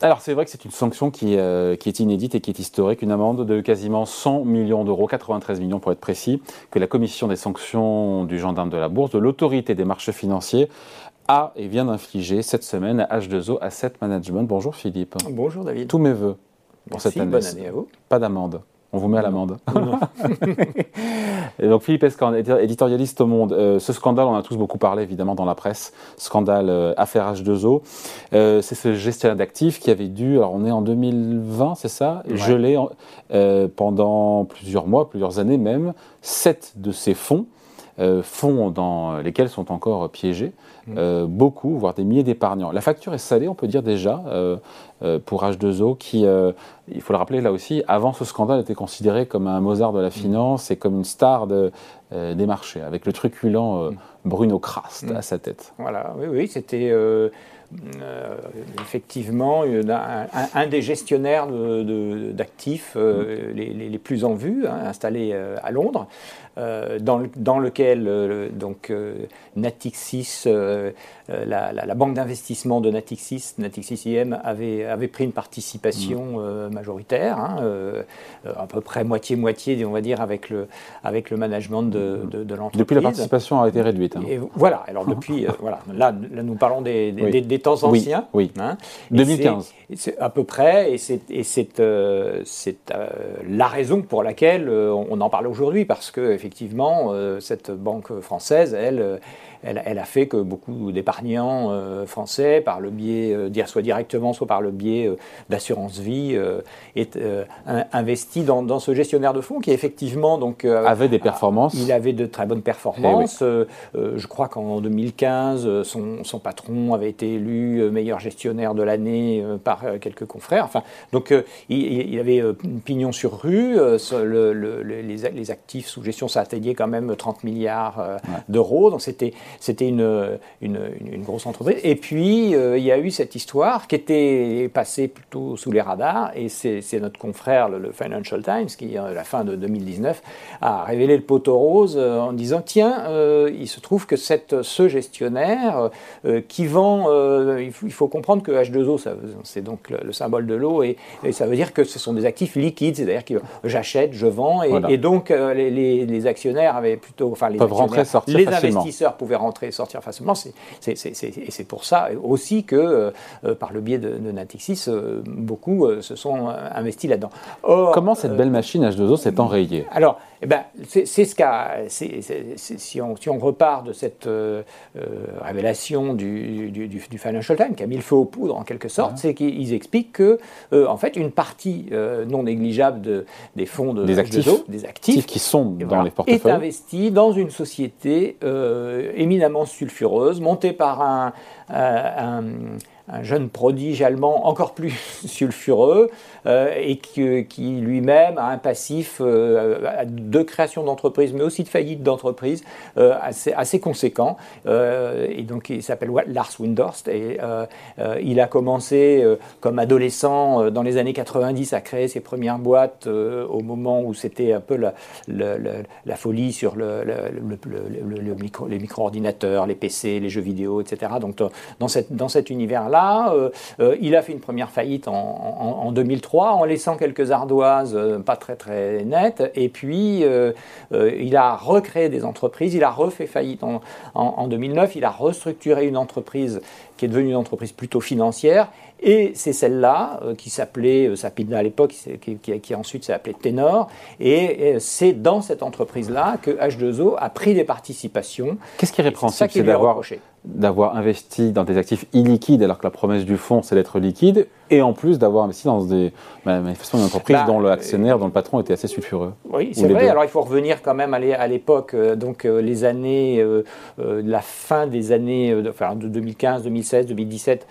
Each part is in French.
Alors c'est vrai que c'est une sanction qui, qui, est inédite et qui est historique, une amende de quasiment 100 millions d'euros, 93 millions pour être précis, que la commission des sanctions du gendarme de la bourse, de l'autorité des marchés financiers, a et vient d'infliger cette semaine à H2O Asset Management. Bonjour Philippe. Bonjour David. Tous mes voeux pour cette année. Bonne année à vous. Pas d'amende. On vous met à l'amende. donc Philippe Escan, éditorialiste au Monde. Euh, ce scandale, on a tous beaucoup parlé évidemment dans la presse. Scandale euh, affaire H2O. Euh, c'est ce gestionnaire d'actifs qui avait dû, alors on est en 2020, c'est ça, geler pendant plusieurs mois, plusieurs années même, sept de ses fonds. Fonds dans lesquels sont encore piégés mm. beaucoup, voire des milliers d'épargnants. La facture est salée, on peut dire déjà. Euh, pour H2O, qui, euh, il faut le rappeler là aussi, avant ce scandale était considéré comme un Mozart de la finance et comme une star de, euh, des marchés, avec le truculent Bruno Krast à sa tête. Voilà, oui, oui, c'était effectivement un, des gestionnaires d'actifs les, plus en vue, hein, installé à Londres. Dans, dans, lequel donc Natixis, la, la, banque d'investissement de Natixis, Natixis IM, avait, avait pris une participation mm. euh, majoritaire, hein, euh, à peu près moitié-moitié, on va dire, avec le, avec le management de, de, l'entreprise. Depuis, la participation a été réduite. Hein. Et voilà, alors depuis, euh, voilà, là, là, nous parlons des, des, temps anciens. Oui, oui. Hein, 2015. C'est à peu près, et c'est c'est la raison pour laquelle on en parle aujourd'hui, parce que effectivement, cette banque française, elle, elle, a fait que beaucoup d'épargnants euh, français, par le biais, euh, soit directement, soit par le biais euh, d'assurance vie, est investi dans, ce gestionnaire de fonds qui effectivement donc avait des performances. il avait de très bonnes performances. Eh je crois qu'en 2015, son, patron avait été élu meilleur gestionnaire de l'année par quelques confrères. Enfin, donc il, avait pignon sur rue. les, actifs sous gestion, ça atteignait quand même 30 milliards d'euros. Donc c'était c'était une, une, grosse entreprise. Et puis, euh, il y a eu cette histoire qui était passée plutôt sous les radars, et c'est notre confrère, le, Financial Times, qui, à la fin de 2019, a révélé le poteau rose euh, en disant, tiens, euh, il se trouve que cette, ce gestionnaire qui vend, il faut, comprendre que H2O, c'est donc le, symbole de l'eau, et, ça veut dire que ce sont des actifs liquides, c'est-à-dire que j'achète, je vends, et, donc les, actionnaires avaient plutôt, enfin les, rentrer, les investisseurs pouvaient rentrer et sortir facilement. et c'est pour ça aussi que, euh, par le biais de, Natixis, euh, beaucoup euh, se sont investis là-dedans. Comment cette belle machine H2O s'est enrayée? Alors, eh ben, c'est ce qu'a. Si on, si on repart de cette révélation du, du, Financial Times, qui a mis le feu aux poudres en quelque sorte, c'est qu'ils expliquent que, en fait, une partie non négligeable de, des fonds de des actifs, des actifs, qui sont dans les portefeuilles, est investie dans une société éminemment sulfureuse, montée par un, euh, un jeune prodige allemand encore plus sulfureux euh, et qui, lui-même a un passif euh, de création d'entreprise mais aussi de faillite d'entreprise euh, assez, assez, conséquent. et donc il s'appelle Lars Windhorst et il a commencé comme adolescent dans les années 90 à créer ses premières boîtes au moment où c'était un peu la, la, folie sur le, le, micro, les micro-ordinateurs, les PC, les jeux vidéo, etc. Donc dans, cette, dans cet univers-là, euh, euh, il a fait une première faillite en, 2003 en laissant quelques ardoises euh, pas très très nettes. Et puis, il a recréé des entreprises. Il a refait faillite en, 2009. Il a restructuré une entreprise qui est devenue une entreprise plutôt financière. Et c'est celle-là qui s'appelait Sapida à l'époque, qui, qui, ensuite s'est appelée Ténor. Et, c'est dans cette entreprise-là que H2O a pris des participations. Qu'est-ce qui est répréhensible C'est d'avoir d'avoir investi dans des actifs illiquides alors que la promesse du fonds c'est d'être liquide et en plus d'avoir investi dans des manifestement une entreprise bah, dont l'actionnaire, dont le patron était assez sulfureux. Oui, c'est vrai. Alors il faut revenir quand même à l'époque, euh, donc euh, les années, euh, la fin des années, enfin de 2015, 2016, 2017.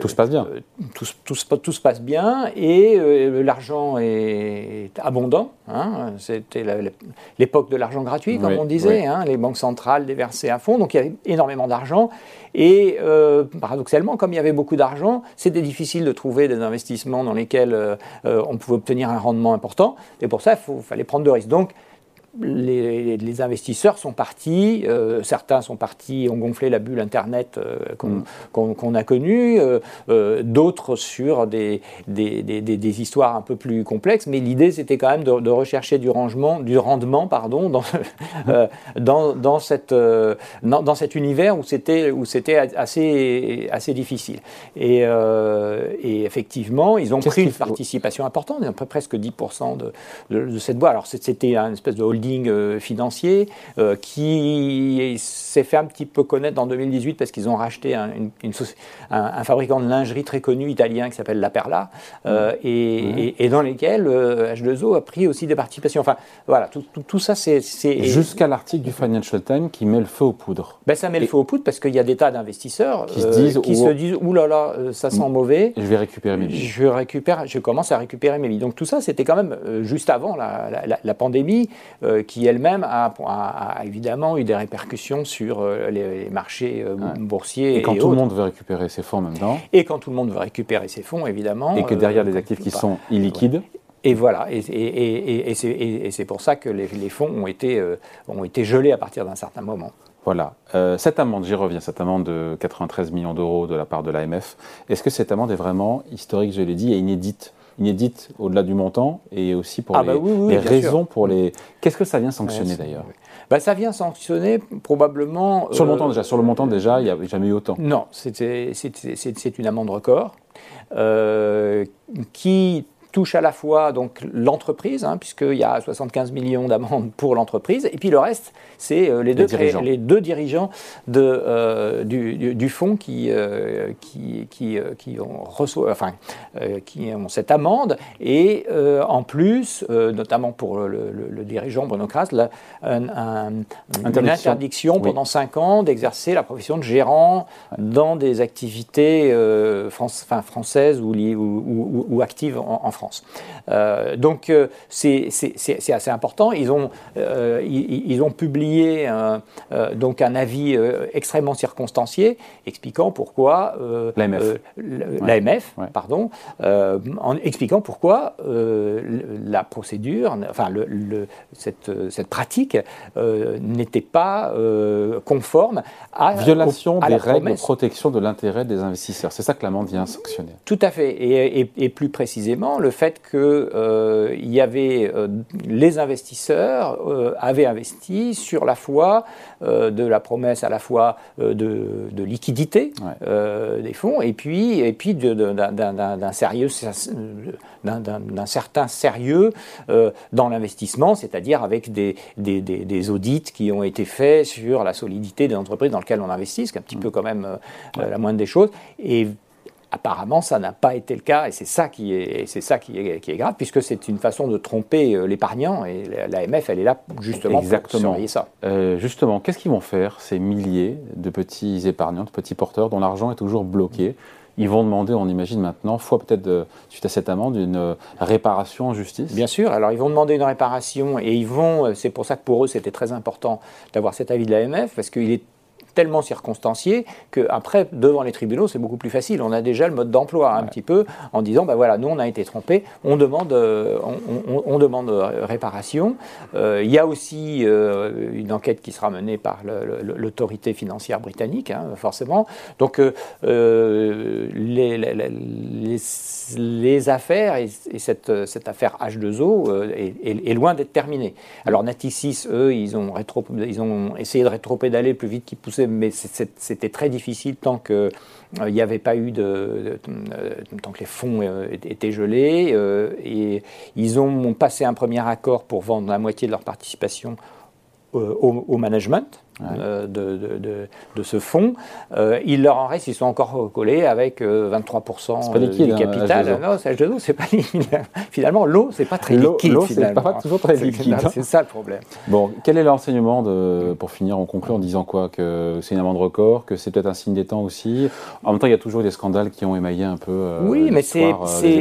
tout se passe bien. Tout, tout, se passe bien et l'argent est abondant. Hein. C'était l'époque de l'argent gratuit, comme on disait. Hein. les banques centrales déversaient à fond, donc il y avait énormément d'argent. Et paradoxalement, comme il y avait beaucoup d'argent, c'était difficile de trouver des investissements dans lesquels euh, euh, on pouvait obtenir un rendement important. Et pour ça, il fallait prendre de risques. Donc, les, investisseurs sont partis, euh, certains sont partis, ont gonflé la bulle Internet euh, qu'on mm. a connue, euh, d'autres sur des, des, histoires un peu plus complexes, mais l'idée c'était quand même de, rechercher du, rangement, du rendement pardon, dans, dans, dans, cette, dans, cet univers où c'était assez, assez difficile. Et, et, effectivement, ils ont pris une participation importante, à peu presque 10% de, de, cette boîte. Alors c'était une espèce de euh, financier euh, qui s'est fait un petit peu connaître en 2018 parce qu'ils ont racheté un, un, fabricant de lingerie très connu italien qui s'appelle La Perla euh, et, dans lesquels H2O a pris aussi des participations. Enfin voilà, tout, ça c'est. Jusqu'à l'article du Financial Times qui met le feu aux poudres. Ben, ça met le feu aux poudres parce qu'il y a des tas d'investisseurs qui se disent, qui se disent Ouh là là, ça sent mauvais. Je vais récupérer mes billes. Je, récupère, je commence à récupérer mes billes. Donc tout ça, c'était quand même juste avant la, la pandémie qui elle-même a, évidemment eu des répercussions sur euh, les, marchés euh, boursiers. Et quand tout le monde veut récupérer ses fonds maintenant. Et quand tout le monde veut récupérer ses fonds, évidemment. Et que derrière des actifs qui sont illiquides. Et voilà, et, c'est pour ça que les, fonds ont été, ont été gelés à partir d'un certain moment. Voilà. cette amende, j'y reviens, cette amende de 93 millions d'euros de la part de l'AMF, est-ce que cette amende est vraiment historique, je l'ai dit, et inédite? Inédite au-delà du montant et aussi pour ah les, bah raisons pour les. Qu'est-ce que ça vient sanctionner d'ailleurs bah, ça vient sanctionner probablement. Sur le montant euh, déjà, sur le montant déjà, il n'y a jamais eu autant. Non, c'est une amende record euh, qui touche à la fois donc l'entreprise, hein, puisqu'il y a 75 millions d'amendes pour l'entreprise, et puis le reste, c'est euh, les, deux les deux dirigeants de, euh, du, du, fonds qui, euh, qui, qui, qui, ont enfin, qui ont cette amende, et en plus, notamment pour le, dirigeant Bruno Kras, une interdiction. pendant 5 ans d'exercer la profession de gérant dans des activités françaises ou, ou, ou, actives en France. Euh, donc euh, c'est assez important. Ils ont, euh, ils, ont publié un, donc un avis extrêmement circonstancié expliquant pourquoi l'AMF, pardon, en expliquant pourquoi la procédure, enfin le, cette, cette, pratique n'était pas conforme à violation des règles de protection de l'intérêt des investisseurs. C'est ça que l'amende vient sanctionner. Tout à fait, et, et plus précisément le fait qu'il euh, y avait euh, les investisseurs euh, avaient investi sur la foi de la promesse à la fois de, liquidité des fonds et puis et puis d'un sérieux d'un certain sérieux dans l'investissement, c'est-à-dire avec des, des, audits qui ont été faits sur la solidité des entreprises dans lesquelles on investit, ce qui est un petit peu quand même la moindre des choses. Et Apparemment, ça n'a pas été le cas, et c'est ça qui est, c'est ça qui est, qui est, grave, puisque c'est une façon de tromper euh, l'épargnant, et l'AMF, elle est là justement pour surveiller ça. Euh, justement, qu'est-ce qu'ils vont faire, ces milliers de petits épargnants, de petits porteurs, dont l'argent est toujours bloqué? Ils vont demander, on imagine maintenant, fois peut-être suite à cette amende, une euh, réparation en justice? Bien sûr, alors ils vont demander une réparation et ils vont, c'est pour ça que pour eux c'était très important d'avoir cet avis de l'AMF, parce qu'il est tellement circonstancié qu'après, devant les tribunaux, c'est beaucoup plus facile. On a déjà le mode d'emploi un petit peu en disant, ben voilà, nous on a été trompés, on demande, euh, on, demande réparation. Euh, il y a aussi euh, une enquête qui sera menée par l'autorité financière britannique, hein, forcément. Donc les, les, affaires et, cette, cette, affaire H2O est, loin d'être terminée. Alors Natixis, eux, ils ont, rétro, ils ont essayé de rétro-pédaler le plus vite qu'ils poussaient mais c'était très difficile tant que euh, n'y avait pas eu euh, tant que les fonds euh, étaient gelés et ils ont passé un premier accord pour vendre la moitié de leur participation au, management euh, de, de, ce fonds. Euh, il leur en reste, ils sont encore collés avec 23% euh, liquide, du hein, capital. non, H2O, c'est pas liquide. Finalement, l'eau, c'est pas très liquide. L'eau, c'est pas toujours très liquide. Hein. C'est ça le problème. Bon, quel est l'enseignement pour finir On conclut en disant quoi? Que c'est une amende record, que c'est peut-être un signe des temps aussi. En même temps, il y a toujours des scandales qui ont émaillé un peu. oui, mais c'est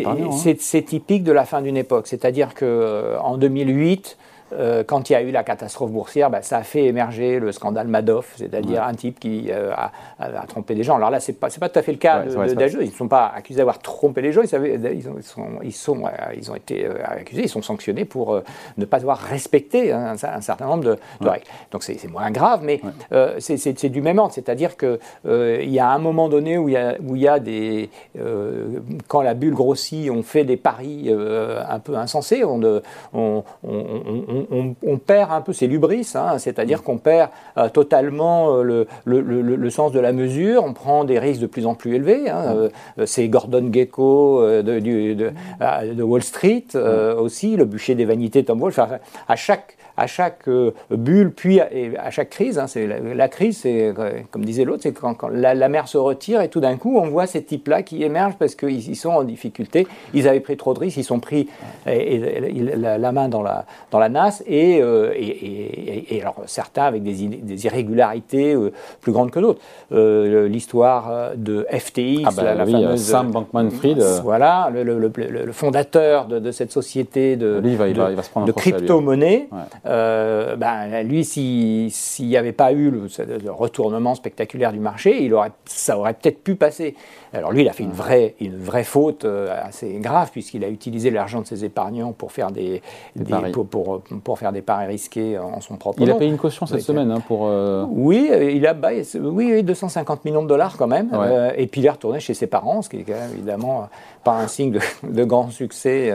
hein. typique de la fin d'une époque. C'est-à-dire qu'en 2008, euh, quand il y a eu la catastrophe boursière, bah, ça a fait émerger le scandale Madoff, c'est-à-dire un type qui euh, a, trompé des gens. Alors là, ce n'est pas, pas tout à fait le cas d'Ageux. Ils ne sont pas accusés d'avoir trompé les gens, ils, ils, ont, ils, sont, ils, ont, été accusés, ils sont sanctionnés pour ne pas avoir respecté un, certain nombre de, règles. Donc c'est moins grave, mais c'est du même ordre. C'est-à-dire qu'il y a un moment donné où il y a, où il y a des. quand la bulle grossit, on fait des paris un peu insensés. On, on, on, perd un peu, c'est l'ubris, hein, c'est-à-dire qu'on perd euh, totalement euh, le, sens de la mesure, on prend des risques de plus en plus élevés. Hein, euh, c'est Gordon Gecko de, de, Wall Street aussi, le bûcher des vanités Tom Wolfe. à chaque à chaque euh, bulle, puis à, chaque crise. Hein, c'est la, crise, c'est comme disait l'autre, c'est quand, la, mer se retire et tout d'un coup on voit ces types-là qui émergent parce qu'ils sont en difficulté. Ils avaient pris trop de risques, ils sont pris la, main dans la, dans la nasse euh, et, et, alors certains avec des, des irrégularités euh, plus grandes que d'autres. L'histoire de FTX, ah bah la, fameuse Sam Bankman-Fried, voilà, le, fondateur de, cette société de, de, crypto-monnaie. Euh, ben, lui, s'il n'y avait pas eu le, retournement spectaculaire du marché, il aurait, ça aurait peut-être pu passer. Alors lui, il a fait une vraie, une vraie faute euh, assez grave, puisqu'il a utilisé l'argent de ses épargnants pour faire des, pour, pour, faire des paris risqués en son propre il nom. Il a payé une caution cette semaine hein, pour... Euh, oui, il a bah, oui, 250 millions de dollars quand même. et puis il est retourné chez ses parents, ce qui est quand même évidemment pas un signe de, grand succès.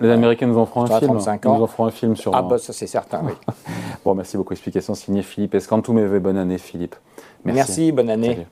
Les Américains nous en feront un film. Nous en feront un film sur... Ah bah ça c'est certain, oui. bon, merci beaucoup. Explication signée Philippe Escantou. Mais bonne année, Philippe. Merci, merci bonne année.